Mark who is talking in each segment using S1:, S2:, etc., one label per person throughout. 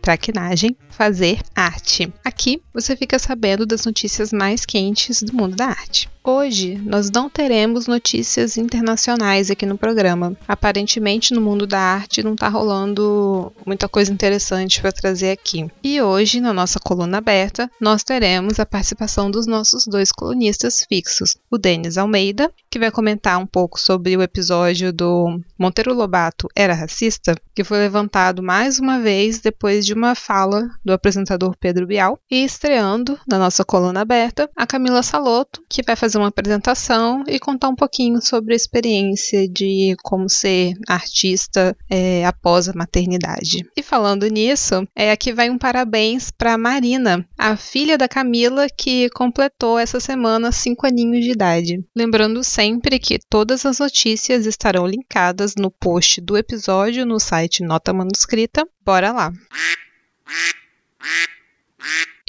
S1: traquinagem, fazer arte. Aqui você fica sabendo das notícias mais quentes do mundo da arte. Hoje nós não teremos notícias internacionais aqui no programa. Aparentemente no mundo da arte não está rolando muita coisa interessante para trazer aqui. E hoje na nossa coluna aberta nós teremos a participação dos nossos dois colunistas fixos, o Denis Almeida, que vai comentar um pouco sobre o episódio do Monteiro Lobato era racista, que foi levantado mais uma vez depois de uma fala do apresentador Pedro Bial, e estreando na nossa coluna aberta a Camila Saloto, que vai fazer uma apresentação e contar um pouquinho sobre a experiência de como ser artista é, após a maternidade. E falando nisso, é, aqui vai um parabéns para Marina, a filha da Camila, que completou essa semana cinco aninhos de idade. Lembrando sempre que todas as notícias estarão linkadas no post do episódio no site Nota Manuscrita. Bora lá!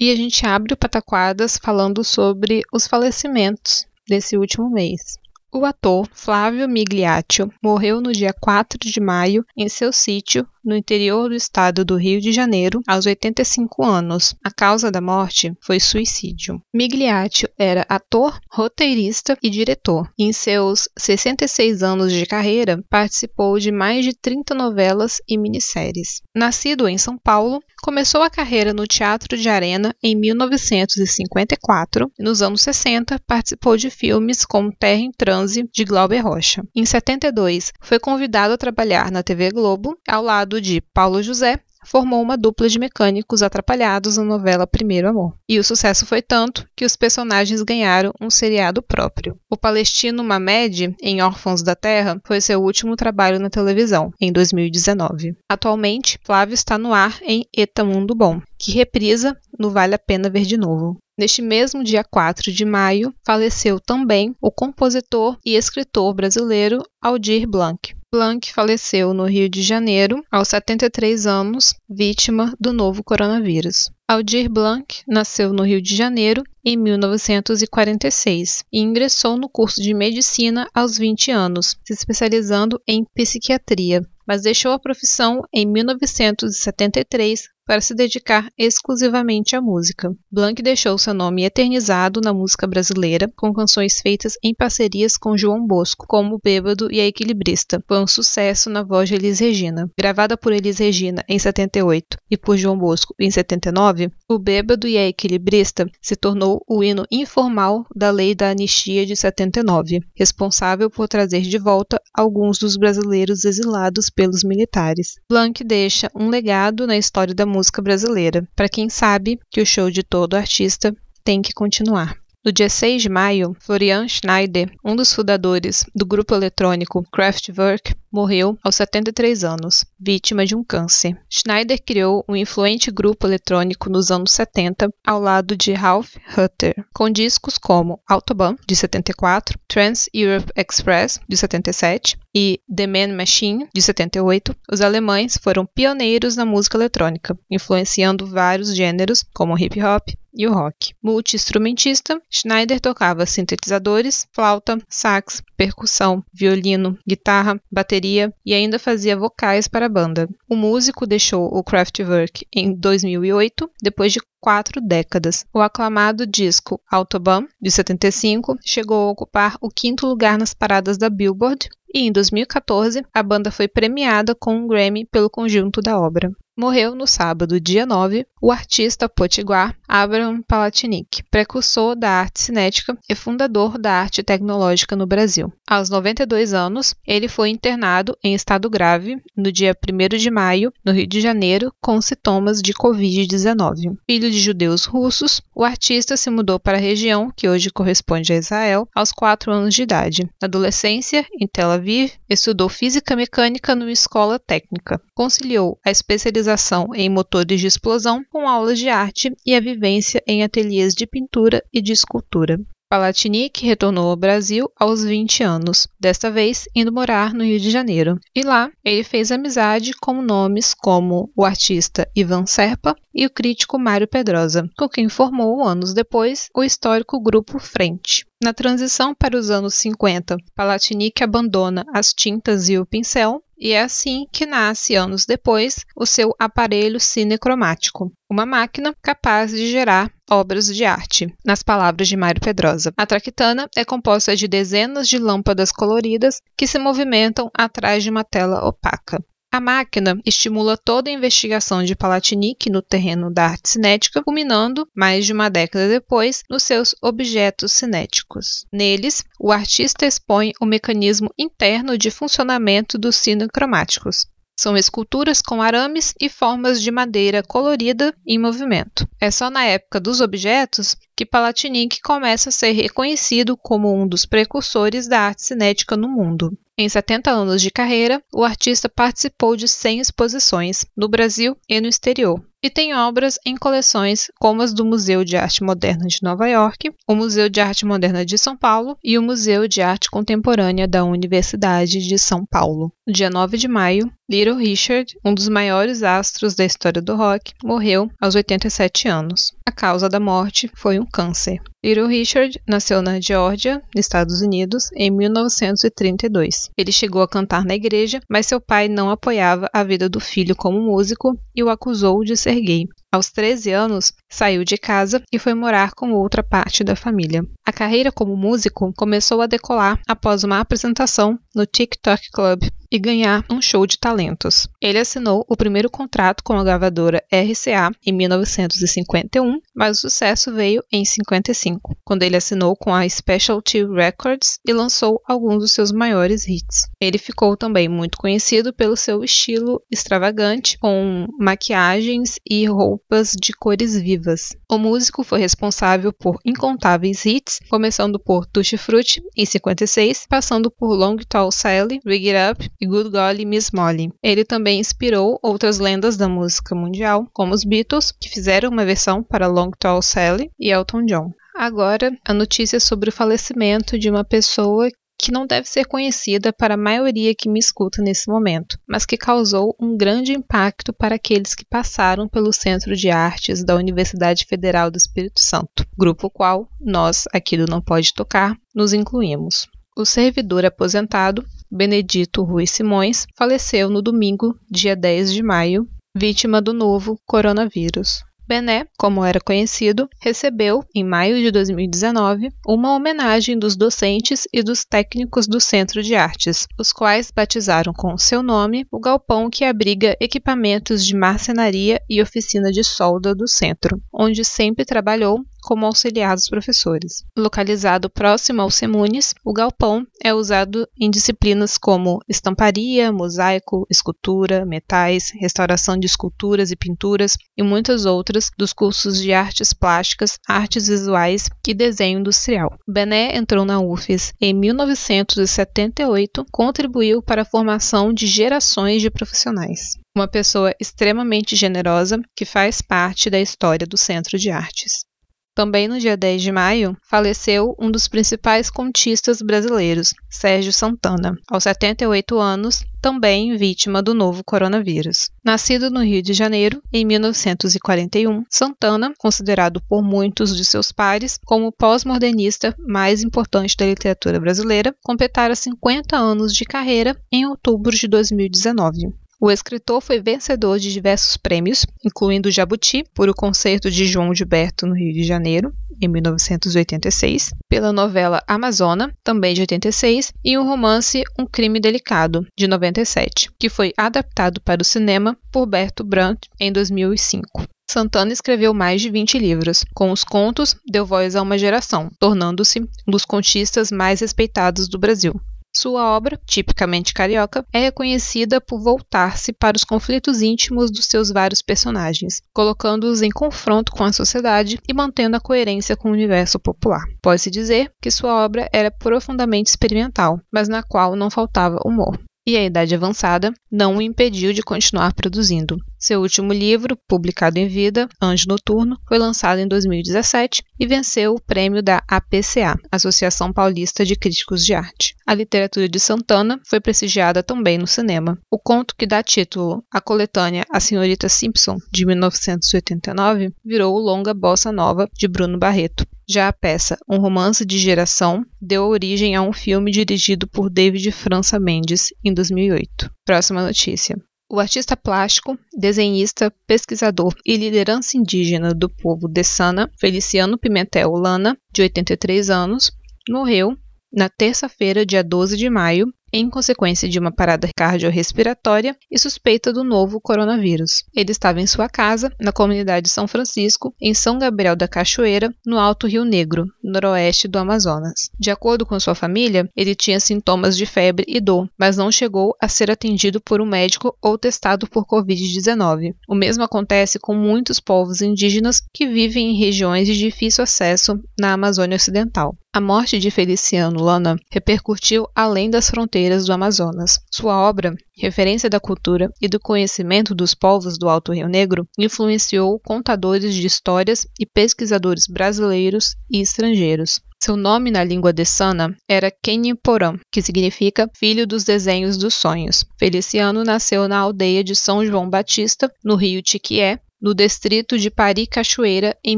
S1: E a gente abre o Pataquadas falando sobre os falecimentos desse último mês. O ator Flávio Migliaccio morreu no dia 4 de maio em seu sítio no interior do estado do Rio de Janeiro, aos 85 anos. A causa da morte foi suicídio. Migliaccio era ator, roteirista e diretor. Em seus 66 anos de carreira, participou de mais de 30 novelas e minisséries. Nascido em São Paulo, começou a carreira no Teatro de Arena em 1954 e nos anos 60 participou de filmes como Terra em Transe de Glauber Rocha. Em 72, foi convidado a trabalhar na TV Globo ao lado de Paulo José, formou uma dupla de mecânicos atrapalhados na novela Primeiro Amor. E o sucesso foi tanto que os personagens ganharam um seriado próprio. O palestino Mamed, em Órfãos da Terra, foi seu último trabalho na televisão, em 2019. Atualmente, Flávio está no ar em Eta Mundo Bom, que reprisa no Vale a Pena Ver de Novo. Neste mesmo dia 4 de maio, faleceu também o compositor e escritor brasileiro Aldir Blanc. Blanc faleceu no Rio de Janeiro, aos 73 anos, vítima do novo coronavírus. Aldir Blanc nasceu no Rio de Janeiro em 1946 e ingressou no curso de medicina aos 20 anos, se especializando em psiquiatria, mas deixou a profissão em 1973 para se dedicar exclusivamente à música. Blanc deixou seu nome eternizado na música brasileira com canções feitas em parcerias com João Bosco, como Bêbado e A Equilibrista. Foi um sucesso na voz de Elis Regina. Gravada por Elis Regina em 78 e por João Bosco em 79, O Bêbado e A Equilibrista se tornou o hino informal da Lei da Anistia de 79, responsável por trazer de volta alguns dos brasileiros exilados pelos militares. Blanc deixa um legado na história da música brasileira, para quem sabe que o show de todo artista tem que continuar. No dia 6 de maio, Florian Schneider, um dos fundadores do grupo eletrônico Kraftwerk, morreu aos 73 anos, vítima de um câncer. Schneider criou um influente grupo eletrônico nos anos 70 ao lado de Ralph Hutter, com discos como Autobahn, de 74, Trans Europe Express, de 77 e The Man Machine, de 78. Os alemães foram pioneiros na música eletrônica, influenciando vários gêneros como hip hop, e o rock. Multi-instrumentista, Schneider tocava sintetizadores, flauta, sax, percussão, violino, guitarra, bateria e ainda fazia vocais para a banda. O músico deixou o Kraftwerk em 2008, depois de quatro décadas. O aclamado disco Autobahn, de 75, chegou a ocupar o quinto lugar nas paradas da Billboard e em 2014 a banda foi premiada com um Grammy pelo conjunto da obra. morreu no sábado, dia 9, o artista potiguar Abraham Palatinic, precursor da arte cinética e fundador da arte tecnológica no Brasil. Aos 92 anos, ele foi internado em estado grave no dia 1 de maio, no Rio de Janeiro, com sintomas de Covid-19. Filho de judeus russos, o artista se mudou para a região, que hoje corresponde a Israel, aos 4 anos de idade. Na adolescência, em Tel Aviv, estudou física mecânica numa escola técnica. Conciliou a especialização em motores de explosão com aulas de arte e a vivência em ateliês de pintura e de escultura. Palatinic retornou ao Brasil aos 20 anos, desta vez indo morar no Rio de Janeiro. E lá, ele fez amizade com nomes como o artista Ivan Serpa e o crítico Mário Pedrosa, com quem formou, anos depois, o histórico grupo Frente. Na transição para os anos 50, Palatinic abandona as tintas e o pincel e é assim que nasce, anos depois, o seu aparelho cinecromático, uma máquina capaz de gerar obras de arte, nas palavras de Mário Pedrosa. A traquitana é composta de dezenas de lâmpadas coloridas que se movimentam atrás de uma tela opaca. A máquina estimula toda a investigação de Palatinic no terreno da arte cinética, culminando, mais de uma década depois, nos seus objetos cinéticos. Neles, o artista expõe o mecanismo interno de funcionamento dos cinecromáticos, são esculturas com arames e formas de madeira colorida em movimento. É só na época dos objetos que Palatinic começa a ser reconhecido como um dos precursores da arte cinética no mundo. Em 70 anos de carreira, o artista participou de 100 exposições no Brasil e no exterior, e tem obras em coleções como as do Museu de Arte Moderna de Nova York, o Museu de Arte Moderna de São Paulo e o Museu de Arte Contemporânea da Universidade de São Paulo. No dia 9 de maio, Little Richard, um dos maiores astros da história do rock, morreu aos 87 anos. A causa da morte foi um câncer. Little Richard nasceu na Geórgia, Estados Unidos, em 1932. Ele chegou a cantar na igreja, mas seu pai não apoiava a vida do filho como músico e o acusou de ser gay. Aos 13 anos, saiu de casa e foi morar com outra parte da família. A carreira como músico começou a decolar após uma apresentação no TikTok Club e ganhar um show de talentos. Ele assinou o primeiro contrato com a gravadora RCA em 1951, mas o sucesso veio em 55, quando ele assinou com a Specialty Records e lançou alguns dos seus maiores hits. Ele ficou também muito conhecido pelo seu estilo extravagante, com maquiagens e roupas de cores vivas. O músico foi responsável por incontáveis hits, começando por Tutti Frutti em 56, passando por Long Tall Sally, Rig It Up e Good Golly Miss Molly. Ele também inspirou outras lendas da música mundial, como os Beatles, que fizeram uma versão para Long Tall Sally e Elton John. Agora, a notícia sobre o falecimento de uma pessoa que não deve ser conhecida para a maioria que me escuta nesse momento, mas que causou um grande impacto para aqueles que passaram pelo Centro de Artes da Universidade Federal do Espírito Santo, grupo qual nós, aqui do Não Pode Tocar, nos incluímos. O servidor aposentado, Benedito Rui Simões, faleceu no domingo, dia 10 de maio, vítima do novo coronavírus. Bené, como era conhecido, recebeu, em maio de 2019, uma homenagem dos docentes e dos técnicos do Centro de Artes, os quais batizaram com seu nome o galpão que abriga equipamentos de marcenaria e oficina de solda do centro, onde sempre trabalhou como auxiliar dos professores. Localizado próximo ao Semunes, o galpão é usado em disciplinas como estamparia, mosaico, escultura, metais, restauração de esculturas e pinturas e muitas outras dos cursos de artes plásticas, artes visuais e desenho industrial. Bené entrou na UFES em 1978, contribuiu para a formação de gerações de profissionais uma pessoa extremamente generosa que faz parte da história do Centro de Artes. Também no dia 10 de maio, faleceu um dos principais contistas brasileiros, Sérgio Santana, aos 78 anos, também vítima do novo coronavírus. Nascido no Rio de Janeiro em 1941, Santana, considerado por muitos de seus pares como o pós-modernista mais importante da literatura brasileira, completara 50 anos de carreira em outubro de 2019. O escritor foi vencedor de diversos prêmios, incluindo o Jabuti por O Concerto de João Gilberto no Rio de Janeiro, em 1986, pela novela Amazona, também de 86, e o romance Um Crime Delicado, de 97, que foi adaptado para o cinema por Berto Brandt em 2005. Santana escreveu mais de 20 livros. Com os contos, deu voz a uma geração, tornando-se um dos contistas mais respeitados do Brasil. Sua obra, tipicamente carioca, é reconhecida por voltar-se para os conflitos íntimos dos seus vários personagens, colocando-os em confronto com a sociedade e mantendo a coerência com o universo popular. Pode-se dizer que sua obra era profundamente experimental, mas na qual não faltava humor e a idade avançada não o impediu de continuar produzindo. Seu último livro, publicado em vida, Anjo Noturno, foi lançado em 2017 e venceu o prêmio da APCA, Associação Paulista de Críticos de Arte. A literatura de Santana foi prestigiada também no cinema. O conto que dá título à coletânea A Senhorita Simpson, de 1989, virou o longa Bossa Nova de Bruno Barreto, já a peça Um Romance de Geração deu origem a um filme dirigido por David França Mendes em 2008. Próxima notícia. O artista plástico, desenhista, pesquisador e liderança indígena do povo Dessana, Feliciano Pimentel Lana, de 83 anos, morreu na terça-feira, dia 12 de maio, em consequência de uma parada cardiorrespiratória e suspeita do novo coronavírus. Ele estava em sua casa, na comunidade São Francisco, em São Gabriel da Cachoeira, no Alto Rio Negro, noroeste do Amazonas. De acordo com sua família, ele tinha sintomas de febre e dor, mas não chegou a ser atendido por um médico ou testado por Covid-19. O mesmo acontece com muitos povos indígenas que vivem em regiões de difícil acesso na Amazônia Ocidental. A morte de Feliciano Lana repercutiu além das fronteiras do Amazonas. Sua obra, referência da cultura e do conhecimento dos povos do Alto Rio Negro, influenciou contadores de histórias e pesquisadores brasileiros e estrangeiros. Seu nome na língua dessana era Kenyiporã, que significa filho dos desenhos dos sonhos. Feliciano nasceu na aldeia de São João Batista, no rio Tiquié, no distrito de Pari Cachoeira em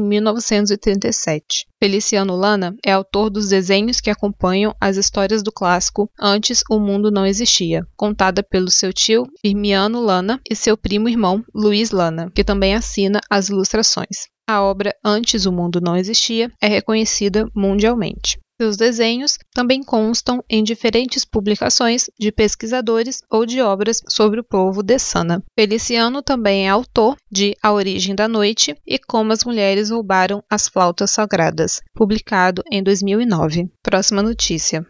S1: 1937. Feliciano Lana é autor dos desenhos que acompanham as histórias do clássico Antes o Mundo Não Existia, contada pelo seu tio Firmiano Lana e seu primo irmão Luiz Lana, que também assina as ilustrações. A obra Antes o Mundo Não Existia é reconhecida mundialmente. Seus desenhos também constam em diferentes publicações de pesquisadores ou de obras sobre o povo de Sana. Feliciano também é autor de A Origem da Noite e Como as Mulheres Roubaram as Flautas Sagradas, publicado em 2009. Próxima notícia.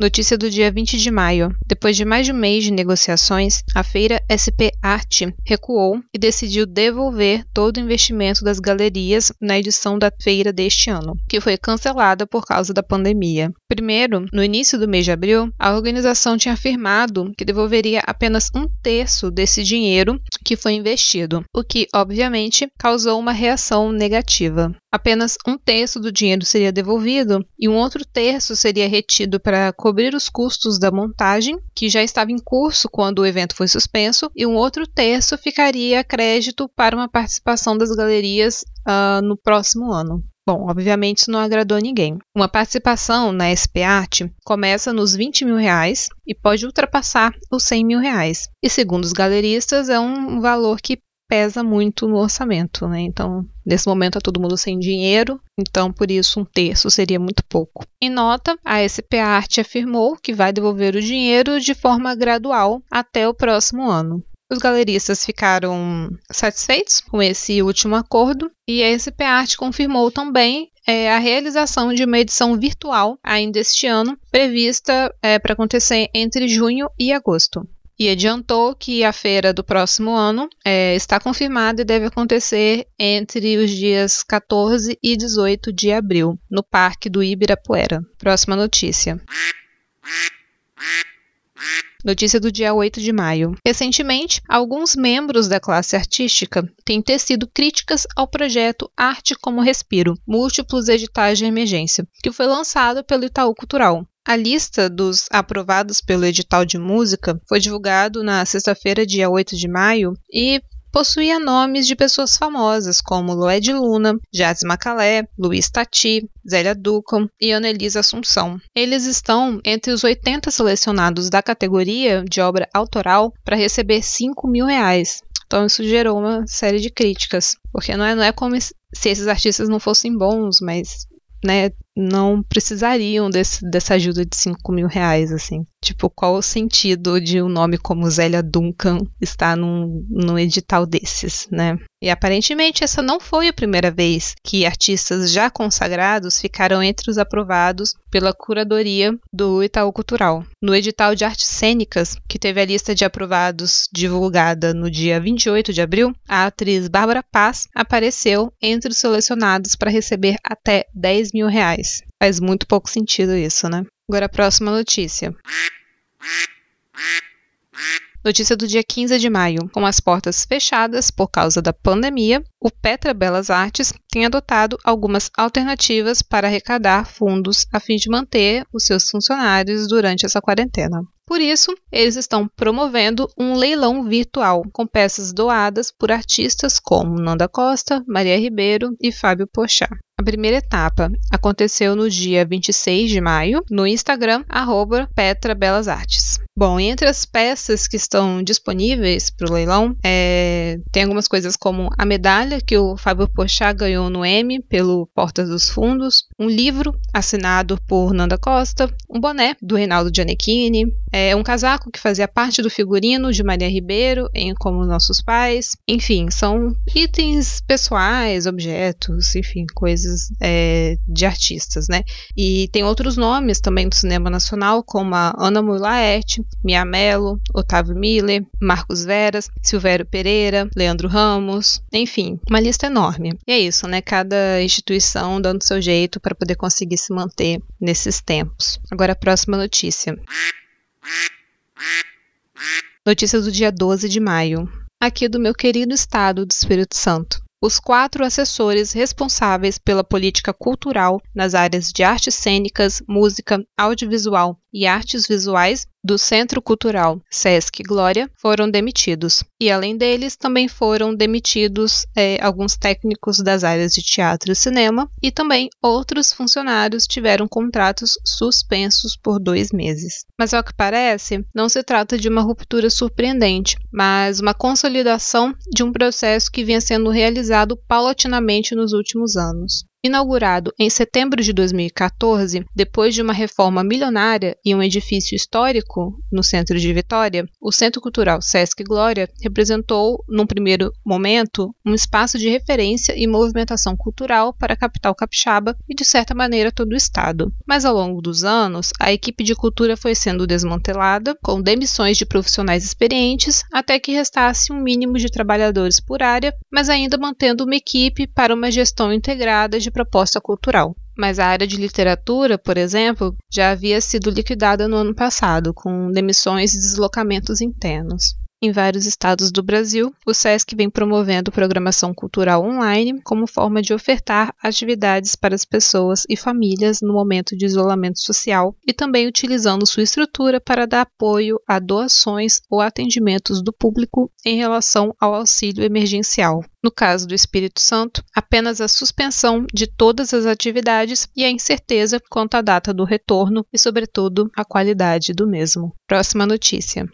S1: Notícia do dia 20 de maio. Depois de mais de um mês de negociações, a feira SP Arte recuou e decidiu devolver todo o investimento das galerias na edição da feira deste ano, que foi cancelada por causa da pandemia. Primeiro, no início do mês de abril, a organização tinha afirmado que devolveria apenas um terço desse dinheiro que foi investido, o que, obviamente, causou uma reação negativa. Apenas um terço do dinheiro seria devolvido e um outro terço seria retido para cobrir os custos da montagem, que já estava em curso quando o evento foi suspenso, e um outro terço ficaria a crédito para uma participação das galerias uh, no próximo ano. Bom, obviamente isso não agradou ninguém. Uma participação na SP Art começa nos 20 mil reais e pode ultrapassar os 100 mil reais. E segundo os galeristas, é um valor que pesa muito no orçamento, né? Então, nesse momento tá todo mundo sem dinheiro, então por isso um terço seria muito pouco. Em nota, a SP Art afirmou que vai devolver o dinheiro de forma gradual até o próximo ano. Os galeristas ficaram satisfeitos com esse último acordo e a SP Art confirmou também é, a realização de uma edição virtual ainda este ano, prevista é, para acontecer entre junho e agosto e adiantou que a feira do próximo ano é, está confirmada e deve acontecer entre os dias 14 e 18 de abril, no Parque do Ibirapuera. Próxima notícia. Notícia do dia 8 de maio. Recentemente, alguns membros da classe artística têm tecido críticas ao projeto Arte como Respiro, múltiplos editais de emergência, que foi lançado pelo Itaú Cultural. A lista dos aprovados pelo edital de música foi divulgado na sexta-feira, dia 8 de maio, e possuía nomes de pessoas famosas como Loed Luna, Jazz Macalé, Luiz Tati, Zélia Ducom e Annelise Assunção. Eles estão entre os 80 selecionados da categoria de obra autoral para receber 5 mil reais. Então isso gerou uma série de críticas, porque não é, não é como se esses artistas não fossem bons, mas né, não precisariam desse, dessa ajuda de 5 mil reais, assim. Tipo, qual o sentido de um nome como Zélia Duncan estar num, num edital desses, né? E aparentemente essa não foi a primeira vez que artistas já consagrados ficaram entre os aprovados pela curadoria do Itaú Cultural. No edital de artes cênicas, que teve a lista de aprovados divulgada no dia 28 de abril, a atriz Bárbara Paz apareceu entre os selecionados para receber até 10 mil reais. Faz muito pouco sentido isso, né? Agora a próxima notícia. Notícia do dia 15 de maio. Com as portas fechadas por causa da pandemia, o Petra Belas Artes tem adotado algumas alternativas para arrecadar fundos a fim de manter os seus funcionários durante essa quarentena. Por isso, eles estão promovendo um leilão virtual com peças doadas por artistas como Nanda Costa, Maria Ribeiro e Fábio Pochá. A primeira etapa aconteceu no dia 26 de maio no Instagram Petra Belas Artes. Bom, entre as peças que estão disponíveis para o leilão, é, tem algumas coisas como a medalha que o Fábio Pochá ganhou no M pelo Portas dos Fundos, um livro assinado por Nanda Costa, um boné do Reinaldo Gianecchini, é, um casaco que fazia parte do figurino de Maria Ribeiro em Como Nossos Pais, enfim, são itens pessoais, objetos, enfim, coisas é, de artistas, né? E tem outros nomes também do cinema nacional, como a Ana Mulaerte, Mia Mello, Otávio Miller, Marcos Veras, Silvério Pereira, Leandro Ramos, enfim, uma lista enorme. E é isso, né? Cada instituição dando seu jeito para poder conseguir se manter nesses tempos. Agora a próxima notícia. Notícia do dia 12 de maio. Aqui do meu querido estado do Espírito Santo os quatro assessores responsáveis pela política cultural nas áreas de artes cênicas, música, audiovisual e artes visuais do Centro Cultural Sesc Glória foram demitidos. E além deles, também foram demitidos é, alguns técnicos das áreas de teatro e cinema, e também outros funcionários tiveram contratos suspensos por dois meses. Mas ao que parece, não se trata de uma ruptura surpreendente, mas uma consolidação de um processo que vinha sendo realizado paulatinamente nos últimos anos. Inaugurado em setembro de 2014, depois de uma reforma milionária e um edifício histórico no centro de Vitória, o Centro Cultural Sesc Glória representou, num primeiro momento, um espaço de referência e movimentação cultural para a capital capixaba e, de certa maneira, todo o estado. Mas ao longo dos anos, a equipe de cultura foi sendo desmantelada, com demissões de profissionais experientes, até que restasse um mínimo de trabalhadores por área, mas ainda mantendo uma equipe para uma gestão integrada de de proposta cultural. Mas a área de literatura, por exemplo, já havia sido liquidada no ano passado, com demissões e deslocamentos internos. Em vários estados do Brasil, o SESC vem promovendo programação cultural online como forma de ofertar atividades para as pessoas e famílias no momento de isolamento social e também utilizando sua estrutura para dar apoio a doações ou atendimentos do público em relação ao auxílio emergencial. No caso do Espírito Santo, apenas a suspensão de todas as atividades e a incerteza quanto à data do retorno e, sobretudo, a qualidade do mesmo. Próxima notícia.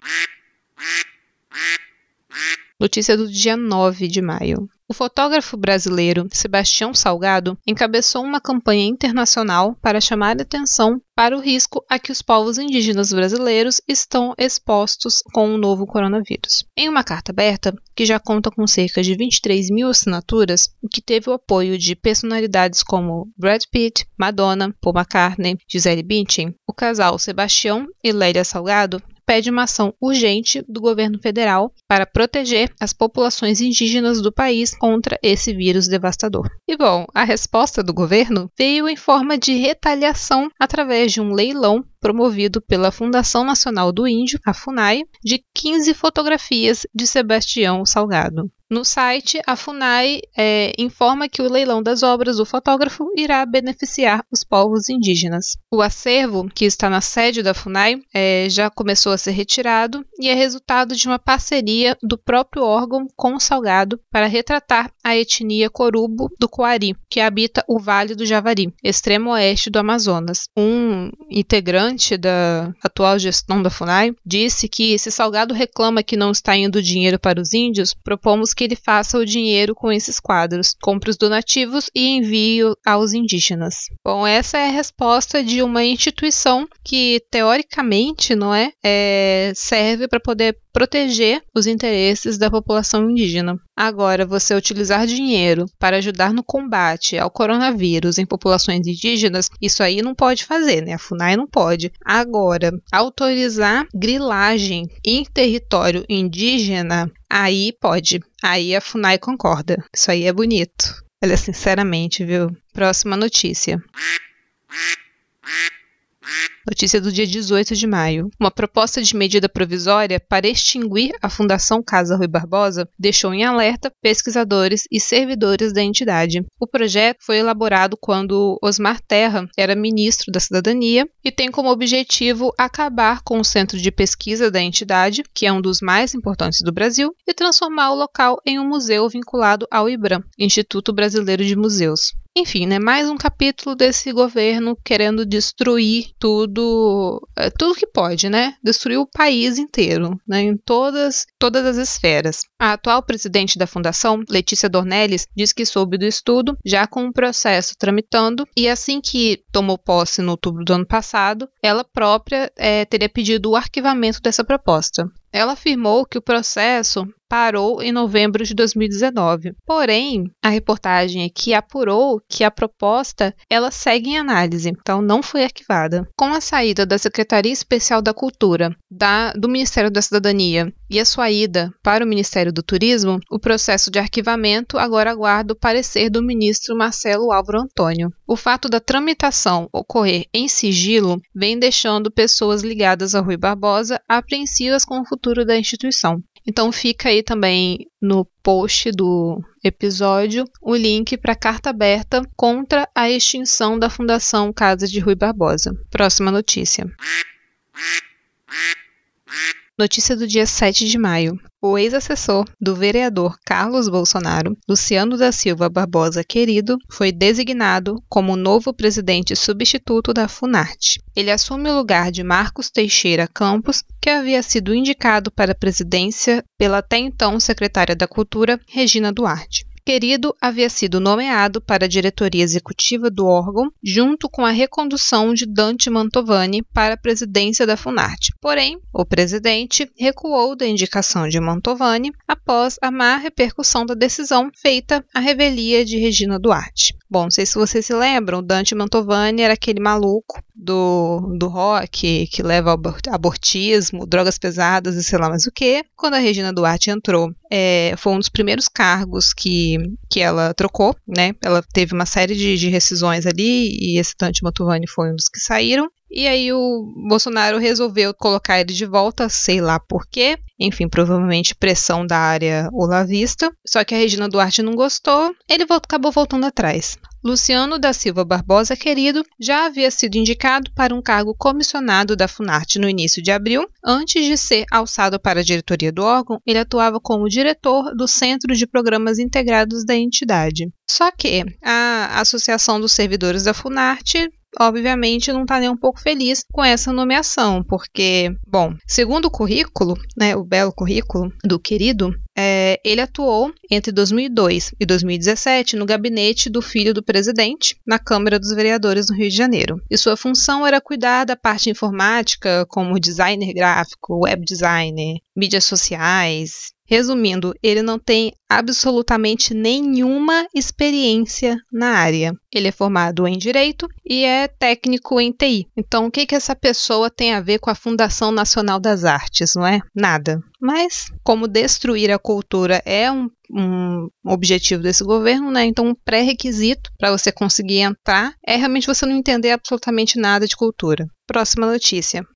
S1: Notícia do dia 9 de maio. O fotógrafo brasileiro Sebastião Salgado encabeçou uma campanha internacional para chamar atenção para o risco a que os povos indígenas brasileiros estão expostos com o novo coronavírus. Em uma carta aberta, que já conta com cerca de 23 mil assinaturas, e que teve o apoio de personalidades como Brad Pitt, Madonna, Paul McCartney, Gisele Bündchen, o casal Sebastião e Lélia Salgado pede uma ação urgente do governo federal para proteger as populações indígenas do país contra esse vírus devastador. E bom, a resposta do governo veio em forma de retaliação através de um leilão promovido pela Fundação Nacional do Índio, a FUNAI, de 15 fotografias de Sebastião Salgado. No site, a FUNAI é, informa que o leilão das obras do fotógrafo irá beneficiar os povos indígenas. O acervo, que está na sede da FUNAI, é, já começou a ser retirado e é resultado de uma parceria do próprio órgão com o Salgado para retratar a etnia corubo do Coari, que habita o Vale do Javari, extremo oeste do Amazonas. Um integrante da atual gestão da FUNAI disse que se Salgado reclama que não está indo dinheiro para os índios, propomos que ele faça o dinheiro com esses quadros, compre os donativos e envie aos indígenas. Bom, essa é a resposta de uma instituição que, teoricamente, não é, é serve para poder proteger os interesses da população indígena. Agora, você utilizar dinheiro para ajudar no combate ao coronavírus em populações indígenas, isso aí não pode fazer, né? A FUNAI não pode. Agora, autorizar grilagem em território indígena, aí pode. Aí a FUNAI concorda. Isso aí é bonito. Olha, sinceramente, viu? Próxima notícia. Notícia do dia 18 de maio. Uma proposta de medida provisória para extinguir a Fundação Casa Rui Barbosa deixou em alerta pesquisadores e servidores da entidade. O projeto foi elaborado quando Osmar Terra era ministro da Cidadania e tem como objetivo acabar com o centro de pesquisa da entidade, que é um dos mais importantes do Brasil, e transformar o local em um museu vinculado ao IBRAM, Instituto Brasileiro de Museus. Enfim, né, mais um capítulo desse governo querendo destruir tudo, é, tudo que pode, né? Destruir o país inteiro, né, em todas, todas as esferas. A atual presidente da fundação, Letícia Dornelles, diz que soube do estudo, já com o processo tramitando, e assim que tomou posse no outubro do ano passado, ela própria é, teria pedido o arquivamento dessa proposta. Ela afirmou que o processo parou em novembro de 2019. Porém, a reportagem aqui apurou que a proposta ela segue em análise, então não foi arquivada. Com a saída da Secretaria Especial da Cultura, da, do Ministério da Cidadania e a sua ida para o Ministério do Turismo, o processo de arquivamento agora aguarda o parecer do ministro Marcelo Álvaro Antônio. O fato da tramitação ocorrer em sigilo vem deixando pessoas ligadas a Rui Barbosa apreensivas com o futuro da instituição. Então fica aí também no post do episódio o link para a carta aberta contra a extinção da Fundação Casa de Rui Barbosa. Próxima notícia. Notícia do dia 7 de maio. O ex-assessor do vereador Carlos Bolsonaro, Luciano da Silva Barbosa Querido, foi designado como novo presidente substituto da Funarte. Ele assume o lugar de Marcos Teixeira Campos, que havia sido indicado para a presidência pela até então secretária da Cultura, Regina Duarte. Querido havia sido nomeado para a diretoria executiva do órgão, junto com a recondução de Dante Mantovani para a presidência da Funarte. Porém, o presidente recuou da indicação de Mantovani após a má repercussão da decisão feita à revelia de Regina Duarte. Bom, não sei se vocês se lembram, Dante Mantovani era aquele maluco do, do rock que leva abortismo, drogas pesadas e sei lá mais o que. Quando a Regina Duarte entrou, é, foi um dos primeiros cargos que, que ela trocou, né? Ela teve uma série de, de rescisões ali e esse Dante Mantovani foi um dos que saíram. E aí o Bolsonaro resolveu colocar ele de volta, sei lá por quê. Enfim, provavelmente pressão da área olavista. Só que a Regina Duarte não gostou, ele voltou, acabou voltando atrás. Luciano da Silva Barbosa Querido já havia sido indicado para um cargo comissionado da Funarte no início de abril. Antes de ser alçado para a diretoria do órgão, ele atuava como diretor do Centro de Programas Integrados da entidade. Só que a Associação dos Servidores da Funarte obviamente não está nem um pouco feliz com essa nomeação, porque, bom, segundo o currículo, né, o belo currículo do querido, é, ele atuou entre 2002 e 2017 no gabinete do filho do presidente, na Câmara dos Vereadores no Rio de Janeiro. E sua função era cuidar da parte informática, como designer gráfico, web designer, mídias sociais, Resumindo, ele não tem absolutamente nenhuma experiência na área. Ele é formado em Direito e é técnico em TI. Então, o que, que essa pessoa tem a ver com a Fundação Nacional das Artes, não é? Nada. Mas, como destruir a cultura é um, um objetivo desse governo, né? Então, um pré-requisito para você conseguir entrar é realmente você não entender absolutamente nada de cultura. Próxima notícia.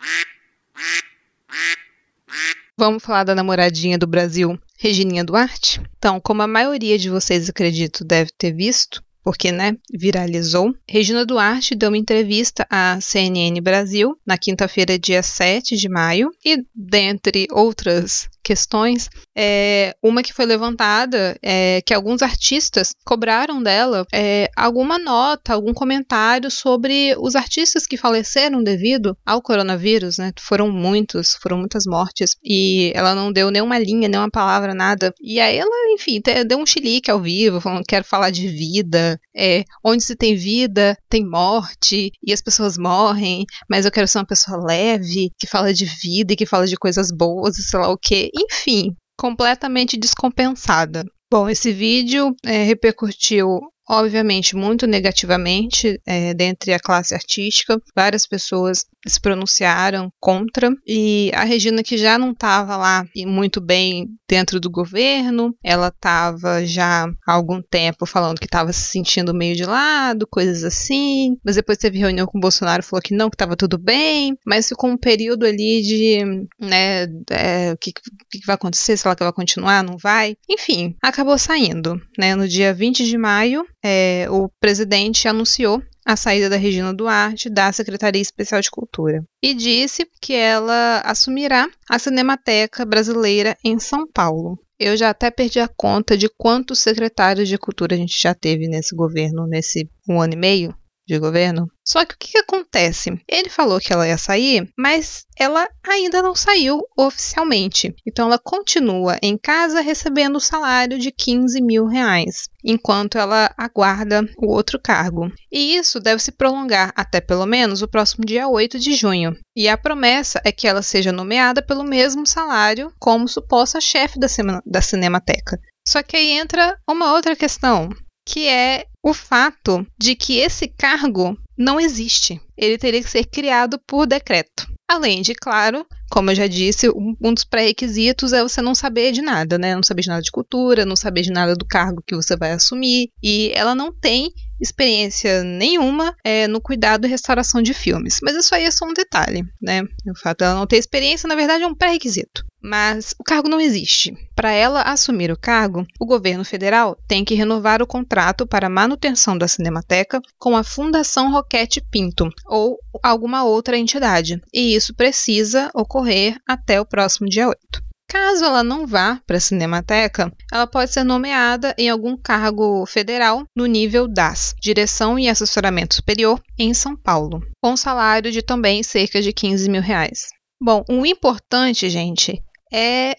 S1: Vamos falar da namoradinha do Brasil, Regininha Duarte? Então, como a maioria de vocês, acredito, deve ter visto, porque, né, viralizou. Regina Duarte deu uma entrevista à CNN Brasil na quinta-feira, dia 7 de maio, e dentre outras questões, é, uma que foi levantada é que alguns artistas cobraram dela é, alguma nota, algum comentário sobre os artistas que faleceram devido ao coronavírus, né? Foram muitos, foram muitas mortes, e ela não deu nenhuma linha, nenhuma palavra, nada. E aí ela, enfim, deu um chilique ao vivo, falando quero falar de vida, é, onde se tem vida, tem morte, e as pessoas morrem, mas eu quero ser uma pessoa leve, que fala de vida e que fala de coisas boas e sei lá o quê. Enfim, completamente descompensada. Bom, esse vídeo é, repercutiu obviamente muito negativamente é, dentre a classe artística. Várias pessoas se pronunciaram contra e a Regina que já não estava lá muito bem dentro do governo, ela estava já há algum tempo falando que estava se sentindo meio de lado, coisas assim, mas depois teve reunião com o Bolsonaro falou que não, que estava tudo bem, mas ficou um período ali de, né, é, o que, que vai acontecer, se ela vai continuar, não vai, enfim, acabou saindo, né, no dia 20 de maio, é, o presidente anunciou a saída da Regina Duarte da Secretaria Especial de Cultura e disse que ela assumirá a Cinemateca Brasileira em São Paulo. Eu já até perdi a conta de quantos secretários de cultura a gente já teve nesse governo, nesse um ano e meio de governo. Só que o que, que, acontece? Ele falou que ela ia sair, mas ela ainda não saiu oficialmente. Então ela continua em casa recebendo o salário de 15 mil reais, enquanto ela aguarda o outro cargo. E isso deve se prolongar até pelo menos o próximo dia 8 de junho. E a promessa é que ela seja nomeada pelo mesmo salário como suposta chefe da, da Cinemateca. Só que aí entra uma outra questão que é o fato de que esse cargo não existe. Ele teria que ser criado por decreto. Além de, claro, como eu já disse, um dos pré-requisitos é você não saber de nada, né? Não saber de nada de cultura, não saber de nada do cargo que você vai assumir. E ela não tem experiência nenhuma é, no cuidado e restauração de filmes. Mas isso aí é só um detalhe, né? O fato dela não ter experiência, na verdade, é um pré-requisito. Mas o cargo não existe. Para ela assumir o cargo, o governo federal tem que renovar o contrato para manutenção da Cinemateca com a Fundação Roquete Pinto ou alguma outra entidade. E isso precisa ocorrer até o próximo dia 8. Caso ela não vá para a Cinemateca, ela pode ser nomeada em algum cargo federal no nível DAS, Direção e Assessoramento Superior, em São Paulo, com salário de também cerca de 15 mil reais. Bom, o importante, gente, é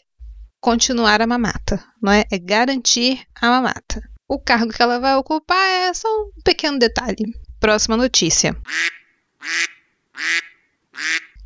S1: continuar a mamata, não é? É garantir a mamata. O cargo que ela vai ocupar é só um pequeno detalhe. Próxima notícia.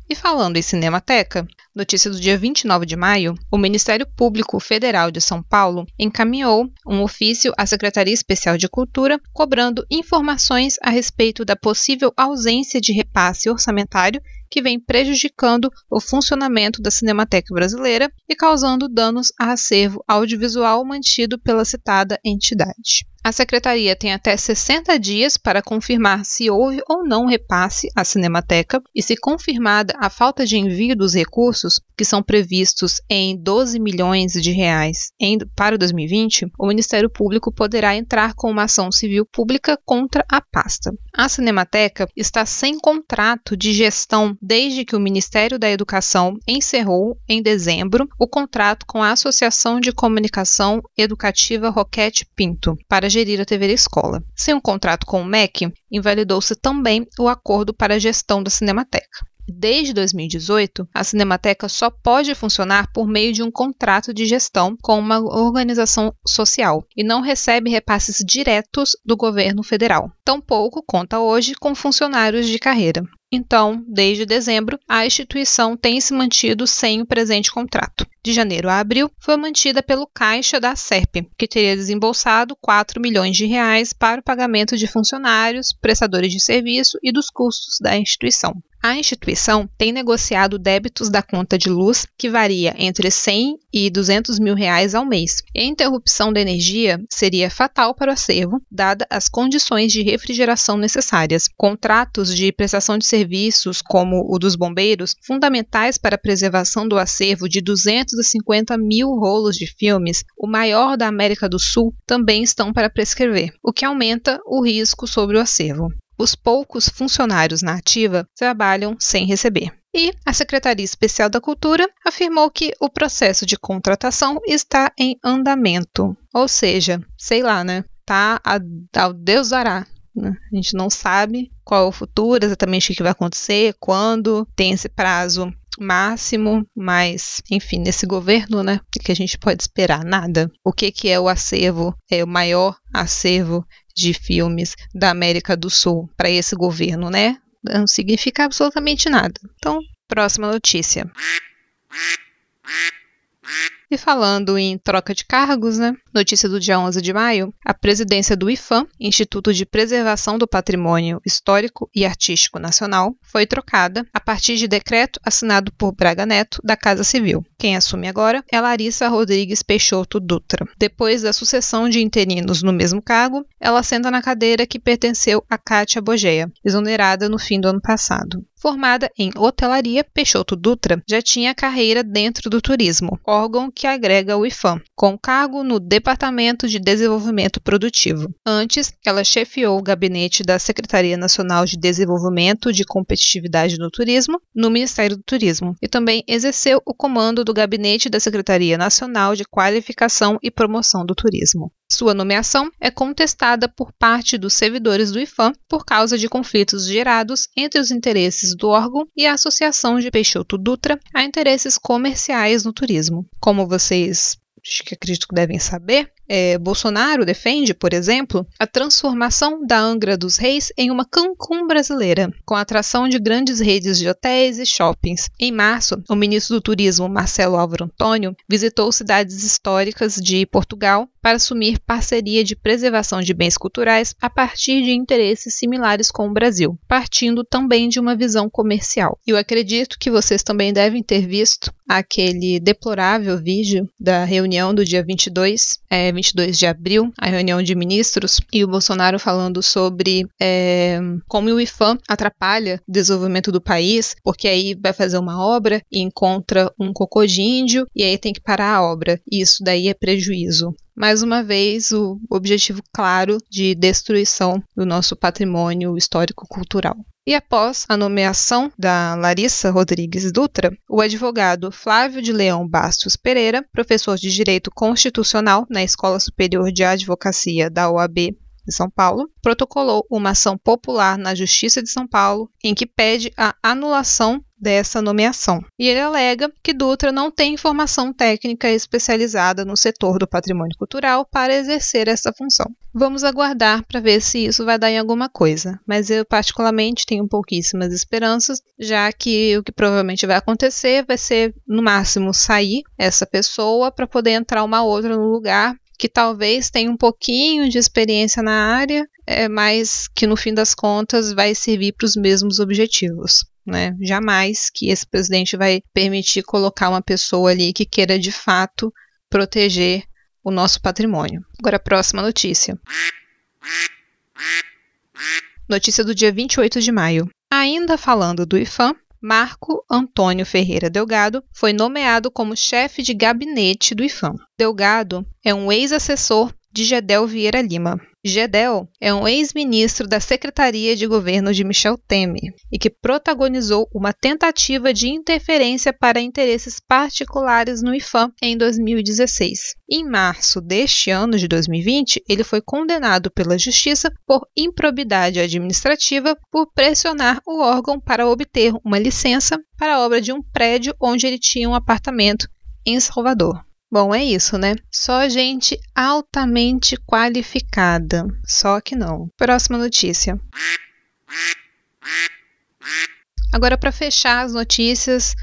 S1: E falando em Cinemateca, notícia do dia 29 de maio, o Ministério Público Federal de São Paulo encaminhou um ofício à Secretaria Especial de Cultura cobrando informações a respeito da possível ausência de repasse orçamentário que vem prejudicando o funcionamento da Cinemateca Brasileira e causando danos a acervo audiovisual mantido pela citada entidade. A secretaria tem até 60 dias para confirmar se houve ou não repasse à Cinemateca e, se confirmada a falta de envio dos recursos, que são previstos em 12 milhões de reais em, para 2020, o Ministério Público poderá entrar com uma ação civil pública contra a pasta. A Cinemateca está sem contrato de gestão desde que o Ministério da Educação encerrou, em dezembro, o contrato com a Associação de Comunicação Educativa Roquete Pinto para gerir a TV Escola. Sem um contrato com o MEC, invalidou-se também o acordo para a gestão da Cinemateca. Desde 2018, a Cinemateca só pode funcionar por meio de um contrato de gestão com uma organização social e não recebe repasses diretos do governo federal. Tampouco conta hoje com funcionários de carreira. Então, desde dezembro, a instituição tem se mantido sem o presente contrato. De janeiro a abril, foi mantida pelo caixa da SERP, que teria desembolsado 4 milhões de reais para o pagamento de funcionários, prestadores de serviço e dos custos da instituição. A instituição tem negociado débitos da conta de luz que varia entre 100 e 200 mil reais ao mês. A interrupção da energia seria fatal para o acervo, dada as condições de refrigeração necessárias. Contratos de prestação de serviços, como o dos bombeiros, fundamentais para a preservação do acervo de 250 mil rolos de filmes, o maior da América do Sul, também estão para prescrever, o que aumenta o risco sobre o acervo. Os poucos funcionários na ativa trabalham sem receber. E a Secretaria Especial da Cultura afirmou que o processo de contratação está em andamento. Ou seja, sei lá, né? Tá ao Deus dará. Né? A gente não sabe qual é o futuro, exatamente o que vai acontecer, quando, tem esse prazo máximo, mas enfim, nesse governo, né, o que a gente pode esperar? Nada. O que que é o acervo? É o maior acervo de filmes da América do Sul para esse governo, né? Não significa absolutamente nada. Então, próxima notícia. E falando em troca de cargos, né? Notícia do dia 11 de maio: a presidência do IFAM, Instituto de Preservação do Patrimônio Histórico e Artístico Nacional, foi trocada a partir de decreto assinado por Braga Neto, da Casa Civil. Quem assume agora é Larissa Rodrigues Peixoto Dutra. Depois da sucessão de interinos no mesmo cargo, ela senta na cadeira que pertenceu a Kátia Bogeia, exonerada no fim do ano passado. Formada em hotelaria, Peixoto Dutra já tinha carreira dentro do turismo, órgão que agrega o IFAM, com cargo no Departamento de Desenvolvimento Produtivo. Antes, ela chefiou o gabinete da Secretaria Nacional de Desenvolvimento de Competitividade no Turismo, no Ministério do Turismo, e também exerceu o comando do gabinete da Secretaria Nacional de Qualificação e Promoção do Turismo. Sua nomeação é contestada por parte dos servidores do IFAM por causa de conflitos gerados entre os interesses do órgão e a Associação de Peixoto Dutra a interesses comerciais no turismo. Como vocês que acredito que devem saber, é, Bolsonaro defende, por exemplo, a transformação da Angra dos Reis em uma Cancún brasileira, com a atração de grandes redes de hotéis e shoppings. Em março, o ministro do Turismo, Marcelo Álvaro Antônio, visitou cidades históricas de Portugal para assumir parceria de preservação de bens culturais a partir de interesses similares com o Brasil, partindo também de uma visão comercial. Eu acredito que vocês também devem ter visto aquele deplorável vídeo da reunião do dia 22, é, 22 de abril, a reunião de ministros, e o Bolsonaro falando sobre é, como o IFAM atrapalha o desenvolvimento do país, porque aí vai fazer uma obra e encontra um cocô de índio e aí tem que parar a obra. E isso daí é prejuízo mais uma vez o objetivo claro de destruição do nosso patrimônio histórico-cultural. E após a nomeação da Larissa Rodrigues Dutra, o advogado Flávio de Leão Bastos Pereira, professor de Direito Constitucional na Escola Superior de Advocacia da OAB de São Paulo, protocolou uma ação popular na Justiça de São Paulo em que pede a anulação dessa nomeação. E ele alega que Dutra não tem formação técnica especializada no setor do patrimônio cultural para exercer essa função. Vamos aguardar para ver se isso vai dar em alguma coisa, mas eu particularmente tenho pouquíssimas esperanças, já que o que provavelmente vai acontecer vai ser no máximo sair essa pessoa para poder entrar uma outra no lugar que talvez tenha um pouquinho de experiência na área, é, mas que no fim das contas vai servir para os mesmos objetivos. Né? Jamais que esse presidente vai permitir colocar uma pessoa ali que queira de fato proteger o nosso patrimônio. Agora, a próxima notícia. Notícia do dia 28 de maio. Ainda falando do IFAM, Marco Antônio Ferreira Delgado foi nomeado como chefe de gabinete do IFAM. Delgado é um ex-assessor de Gedel Vieira Lima. Gedel é um ex-ministro da Secretaria de Governo de Michel Temer e que protagonizou uma tentativa de interferência para interesses particulares no IFAM em 2016. Em março deste ano de 2020, ele foi condenado pela Justiça por improbidade administrativa por pressionar o órgão para obter uma licença para a obra de um prédio onde ele tinha um apartamento em Salvador. Bom, é isso, né? Só gente altamente qualificada. Só que não. Próxima notícia. Agora, para fechar as notícias,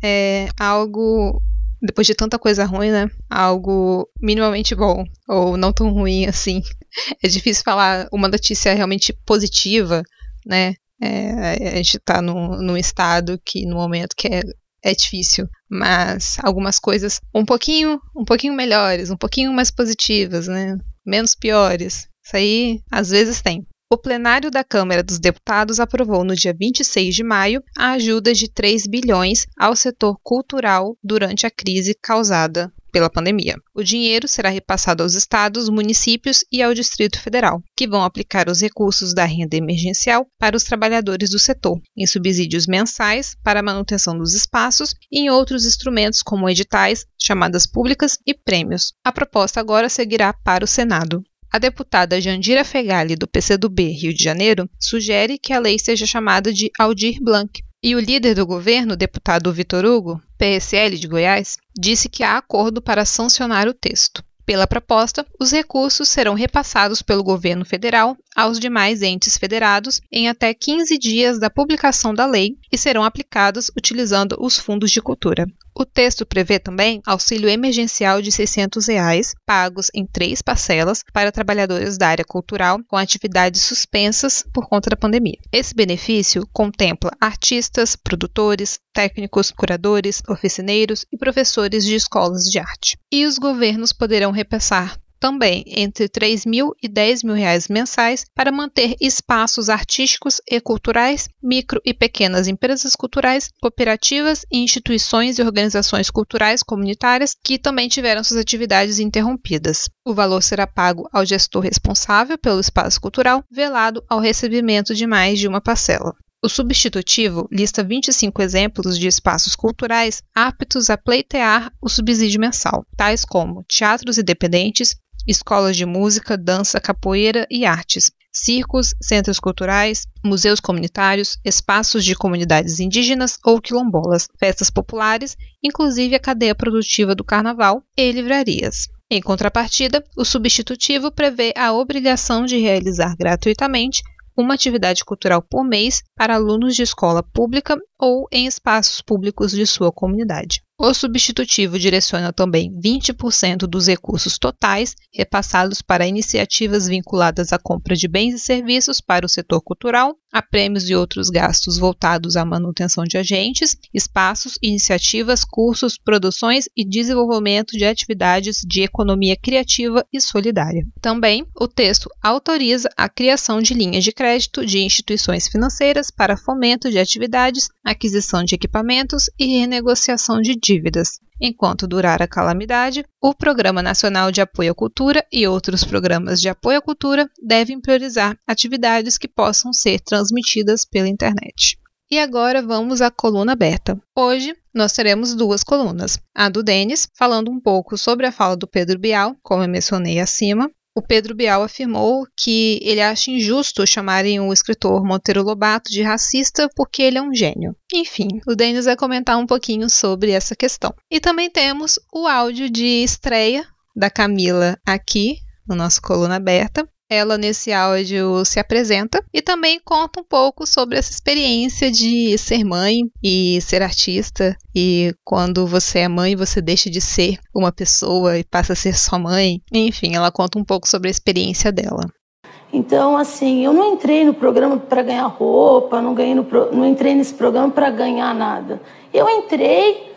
S1: é algo. Depois de tanta coisa ruim, né? Algo minimamente bom, ou não tão ruim assim. É difícil falar uma notícia realmente positiva, né? É, a gente está num, num estado que, no momento, que é, é difícil. Mas algumas coisas um pouquinho, um pouquinho melhores, um pouquinho mais positivas, né? Menos piores. Isso aí, às vezes, tem. O plenário da Câmara dos Deputados aprovou no dia 26 de maio a ajuda de 3 bilhões ao setor cultural durante a crise causada pela pandemia. O dinheiro será repassado aos estados, municípios e ao Distrito Federal, que vão aplicar os recursos da renda emergencial para os trabalhadores do setor, em subsídios mensais para a manutenção dos espaços e em outros instrumentos como editais, chamadas públicas e prêmios. A proposta agora seguirá para o Senado. A deputada Jandira Fegali, do PCdoB Rio de Janeiro, sugere que a lei seja chamada de Aldir Blanc. E o líder do governo, deputado Vitor Hugo, PSL de Goiás, disse que há acordo para sancionar o texto. Pela proposta, os recursos serão repassados pelo governo federal aos demais entes federados em até 15 dias da publicação da lei e serão aplicados utilizando os fundos de cultura. O texto prevê também auxílio emergencial de 600 reais, pagos em três parcelas para trabalhadores da área cultural com atividades suspensas por conta da pandemia. Esse benefício contempla artistas, produtores, técnicos, curadores, oficineiros e professores de escolas de arte. E os governos poderão repassar também entre 3 mil e 10 mil reais mensais para manter espaços artísticos e culturais, micro e pequenas empresas culturais, cooperativas e instituições e organizações culturais comunitárias que também tiveram suas atividades interrompidas. O valor será pago ao gestor responsável pelo espaço cultural, velado ao recebimento de mais de uma parcela. O substitutivo lista 25 exemplos de espaços culturais aptos a pleitear o subsídio mensal, tais como teatros independentes, escolas de música, dança, capoeira e artes, circos, centros culturais, museus comunitários, espaços de comunidades indígenas ou quilombolas, festas populares, inclusive a cadeia produtiva do carnaval e livrarias. Em contrapartida, o substitutivo prevê a obrigação de realizar gratuitamente uma atividade cultural por mês para alunos de escola pública ou em espaços públicos de sua comunidade. O substitutivo direciona também 20% dos recursos totais repassados para iniciativas vinculadas à compra de bens e serviços para o setor cultural, a prêmios e outros gastos voltados à manutenção de agentes, espaços, iniciativas, cursos, produções e desenvolvimento de atividades de economia criativa e solidária. Também, o texto autoriza a criação de linhas de crédito de instituições financeiras para fomento de atividades, aquisição de equipamentos e renegociação de dívidas. Enquanto durar a calamidade, o Programa Nacional de Apoio à Cultura e outros programas de apoio à cultura devem priorizar atividades que possam ser transmitidas pela internet. E agora vamos à coluna aberta. Hoje nós teremos duas colunas. A do Denis, falando um pouco sobre a fala do Pedro Bial, como eu mencionei acima, o Pedro Bial afirmou que ele acha injusto chamarem o escritor Monteiro Lobato de racista porque ele é um gênio. Enfim, o Denis vai comentar um pouquinho sobre essa questão. E também temos o áudio de estreia da Camila aqui no nosso coluna aberta, ela, nesse áudio, se apresenta e também conta um pouco sobre essa experiência de ser mãe e ser artista. E quando você é mãe, você deixa de ser uma pessoa e passa a ser sua mãe. Enfim, ela conta um pouco sobre a experiência dela.
S2: Então, assim, eu não entrei no programa para ganhar roupa, não, ganhei no pro... não entrei nesse programa para ganhar nada. Eu entrei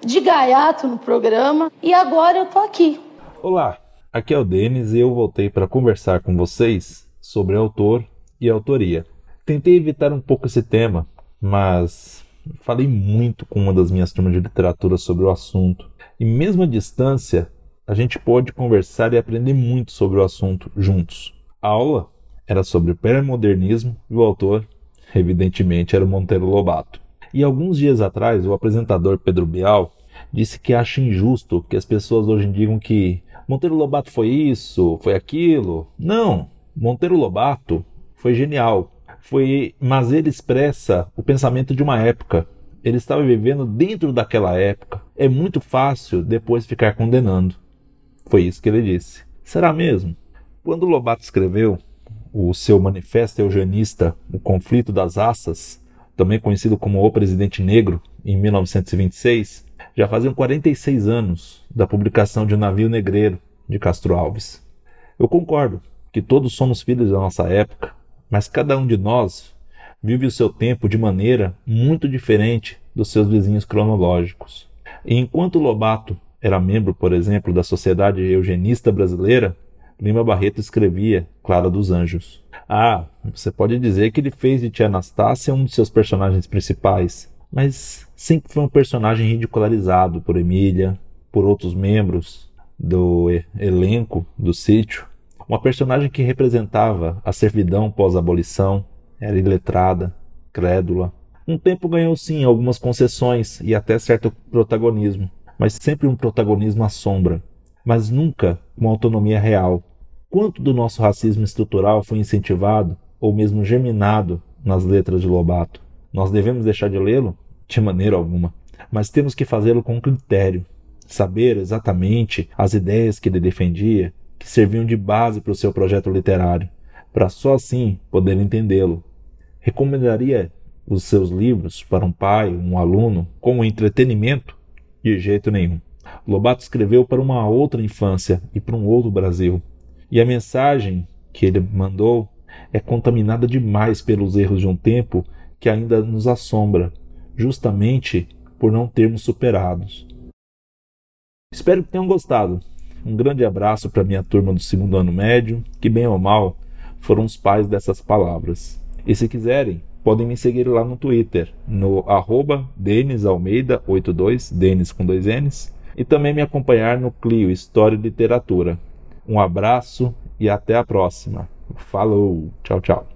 S2: de gaiato no programa e agora eu tô aqui.
S3: Olá, Aqui é o Denis e eu voltei para conversar com vocês sobre autor e autoria. Tentei evitar um pouco esse tema, mas falei muito com uma das minhas turmas de literatura sobre o assunto. E mesmo à distância, a gente pode conversar e aprender muito sobre o assunto juntos. A aula era sobre o pré-modernismo e o autor, evidentemente, era o Monteiro Lobato. E alguns dias atrás, o apresentador Pedro Bial disse que acha injusto que as pessoas hoje digam que Monteiro Lobato foi isso, foi aquilo. Não, Monteiro Lobato foi genial. Foi, mas ele expressa o pensamento de uma época. Ele estava vivendo dentro daquela época. É muito fácil depois ficar condenando. Foi isso que ele disse. Será mesmo? Quando Lobato escreveu o seu manifesto eugenista, O Conflito das Raças, também conhecido como O Presidente Negro, em 1926, já faziam 46 anos da publicação de O Navio Negreiro, de Castro Alves. Eu concordo que todos somos filhos da nossa época, mas cada um de nós vive o seu tempo de maneira muito diferente dos seus vizinhos cronológicos. E enquanto Lobato era membro, por exemplo, da Sociedade Eugenista Brasileira, Lima Barreto escrevia Clara dos Anjos. Ah, você pode dizer que ele fez de Tia Anastácia um de seus personagens principais, mas sempre foi um personagem ridicularizado por Emília, por outros membros do elenco do sítio. Uma personagem que representava a servidão pós-abolição, era iletrada, crédula. Um tempo ganhou sim algumas concessões e até certo protagonismo, mas sempre um protagonismo à sombra, mas nunca uma autonomia real. Quanto do nosso racismo estrutural foi incentivado ou mesmo germinado nas letras de Lobato? Nós devemos deixar de lê-lo? De maneira alguma. Mas temos que fazê-lo com critério, saber exatamente as ideias que ele defendia, que serviam de base para o seu projeto literário, para só assim poder entendê-lo. Recomendaria os seus livros para um pai, um aluno, como entretenimento? De jeito nenhum. Lobato escreveu para uma outra infância e para um outro Brasil. E a mensagem que ele mandou é contaminada demais pelos erros de um tempo que ainda nos assombra, justamente por não termos superados. Espero que tenham gostado. Um grande abraço para minha turma do segundo ano médio, que bem ou mal foram os pais dessas palavras. E se quiserem, podem me seguir lá no Twitter, no arroba denisalmeida82, Denis com dois N's, e também me acompanhar no Clio História e Literatura. Um abraço e até a próxima. Falou, tchau, tchau.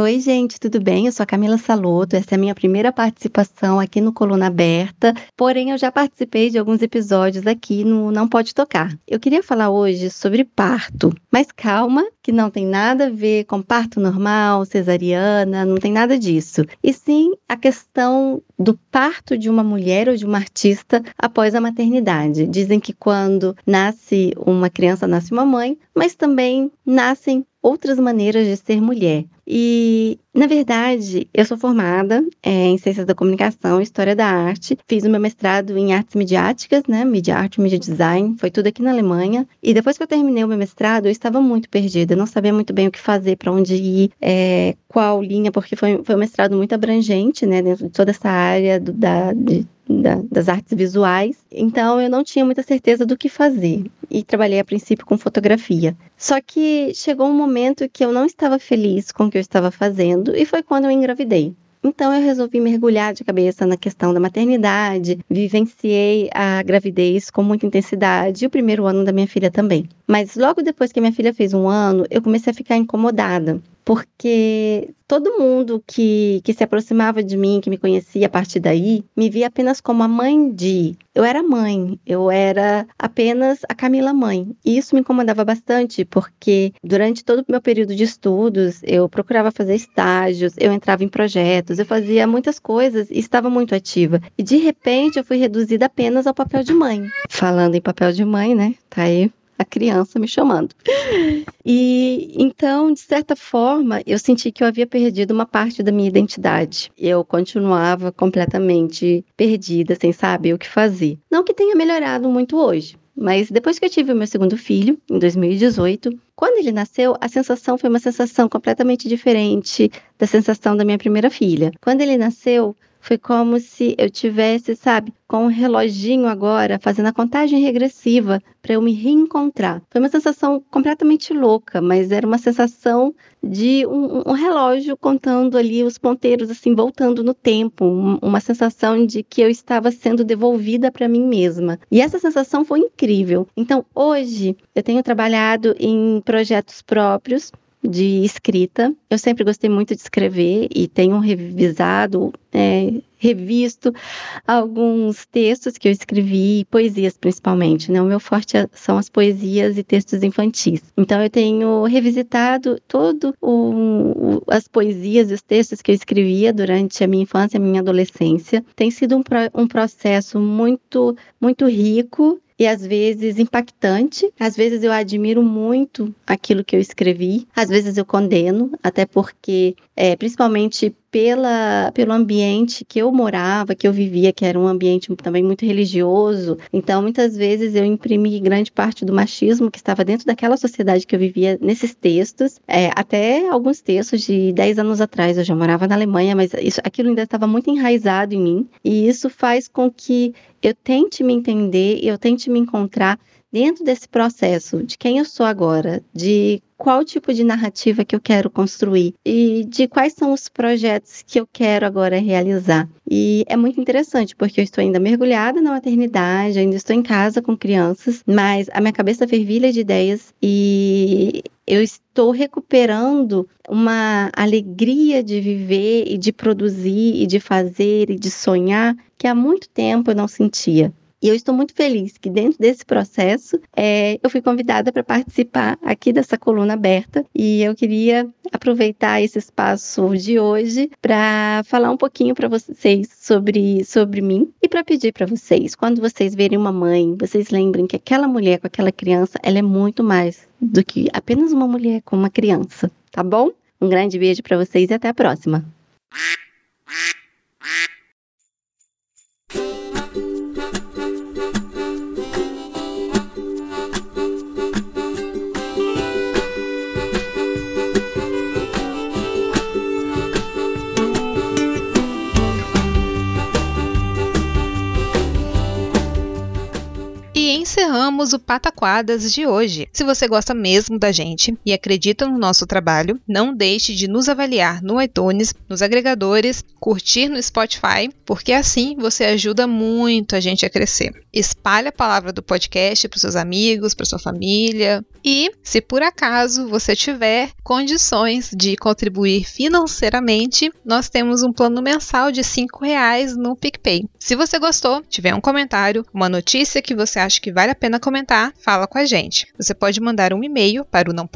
S4: Oi, gente, tudo bem? Eu sou a Camila Saloto. Essa é a minha primeira participação aqui no Coluna Aberta. Porém, eu já participei de alguns episódios aqui no Não Pode Tocar. Eu queria falar hoje sobre parto, mas calma, que não tem nada a ver com parto normal, cesariana, não tem nada disso. E sim a questão do parto de uma mulher ou de uma artista após a maternidade. Dizem que quando nasce uma criança, nasce uma mãe, mas também nascem outras maneiras de ser mulher. E, na verdade, eu sou formada é, em Ciências da Comunicação e História da Arte. Fiz o meu mestrado em Artes Midiáticas, né? Media Art, Media Design. Foi tudo aqui na Alemanha. E depois que eu terminei o meu mestrado, eu estava muito perdida. Não sabia muito bem o que fazer, para onde ir, é, qual linha, porque foi, foi um mestrado muito abrangente, né? Dentro de toda essa área do, da, de da, das artes visuais, então eu não tinha muita certeza do que fazer e trabalhei a princípio com fotografia. Só que chegou um momento que eu não estava feliz com o que eu estava fazendo e foi quando eu engravidei. Então eu resolvi mergulhar de cabeça na questão da maternidade, vivenciei a gravidez com muita intensidade e o primeiro ano da minha filha também. Mas logo depois que minha filha fez um ano, eu comecei a ficar incomodada, porque todo mundo que, que se aproximava de mim, que me conhecia a partir daí, me via apenas como a mãe de. Eu era mãe, eu era apenas a Camila mãe. E isso me incomodava bastante, porque durante todo o meu período de estudos, eu procurava fazer estágios, eu entrava em projetos, eu fazia muitas coisas e estava muito ativa. E de repente eu fui reduzida apenas ao papel de mãe. Falando em papel de mãe, né? Tá aí a criança me chamando. E então, de certa forma, eu senti que eu havia perdido uma parte da minha identidade. Eu continuava completamente perdida, sem saber o que fazer. Não que tenha melhorado muito hoje. Mas depois que eu tive o meu segundo filho, em 2018, quando ele nasceu, a sensação foi uma sensação completamente diferente da sensação da minha primeira filha. Quando ele nasceu, foi como se eu tivesse, sabe, com um reloginho agora, fazendo a contagem regressiva para eu me reencontrar. Foi uma sensação completamente louca, mas era uma sensação de um, um relógio contando ali os ponteiros, assim, voltando no tempo. Um, uma sensação de que eu estava sendo devolvida para mim mesma. E essa sensação foi incrível. Então, hoje, eu tenho trabalhado em projetos próprios de escrita. Eu sempre gostei muito de escrever e tenho revisado, é, revisto alguns textos que eu escrevi, poesias principalmente. Né? O meu forte é, são as poesias e textos infantis. Então eu tenho revisitado todo o, as poesias e os textos que eu escrevia durante a minha infância a minha adolescência. Tem sido um, um processo muito, muito rico e às vezes impactante. Às vezes eu admiro muito aquilo que eu escrevi, às vezes eu condeno, até porque é, principalmente pela, pelo ambiente que eu morava, que eu vivia, que era um ambiente também muito religioso. Então, muitas vezes eu imprimi grande parte do machismo que estava dentro daquela sociedade que eu vivia nesses textos, é, até alguns textos de 10 anos atrás. Eu já morava na Alemanha, mas isso, aquilo ainda estava muito enraizado em mim, e isso faz com que eu tente me entender, eu tente me encontrar dentro desse processo de quem eu sou agora, de qual tipo de narrativa que eu quero construir e de quais são os projetos que eu quero agora realizar. E é muito interessante, porque eu estou ainda mergulhada na maternidade, ainda estou em casa com crianças, mas a minha cabeça fervilha de ideias e eu estou recuperando uma alegria de viver e de produzir e de fazer e de sonhar que há muito tempo eu não sentia. E eu estou muito feliz que dentro desse processo é, eu fui convidada para participar aqui dessa coluna aberta e eu queria aproveitar esse espaço de hoje para falar um pouquinho para vocês sobre, sobre mim e para pedir para vocês, quando vocês verem uma mãe, vocês lembrem que aquela mulher com aquela criança, ela é muito mais do que apenas uma mulher com uma criança, tá bom? Um grande beijo para vocês e até a próxima.
S1: O Pataquadas de hoje. Se você gosta mesmo da gente e acredita no nosso trabalho, não deixe de nos avaliar no iTunes, nos agregadores, curtir no Spotify, porque assim você ajuda muito a gente a crescer. Espalhe a palavra do podcast para seus amigos, para sua família. E, se por acaso você tiver condições de contribuir financeiramente, nós temos um plano mensal de R$ reais no PicPay. Se você gostou, tiver um comentário, uma notícia que você acha que vale a pena comentar, fala com a gente. Você pode mandar um e-mail para o não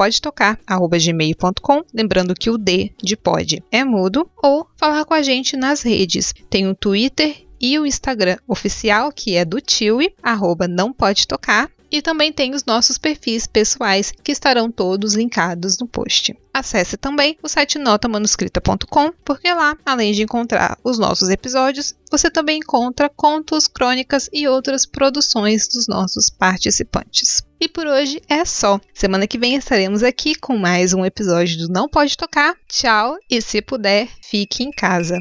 S1: lembrando que o D de pode é mudo, ou falar com a gente nas redes. Tem o Twitter e o Instagram oficial, que é do Tiwi, arroba não pode tocar, e também tem os nossos perfis pessoais que estarão todos linkados no post. Acesse também o site notamanuscrita.com, porque lá, além de encontrar os nossos episódios, você também encontra contos, crônicas e outras produções dos nossos participantes. E por hoje é só. Semana que vem estaremos aqui com mais um episódio do Não Pode Tocar. Tchau e se puder, fique em casa.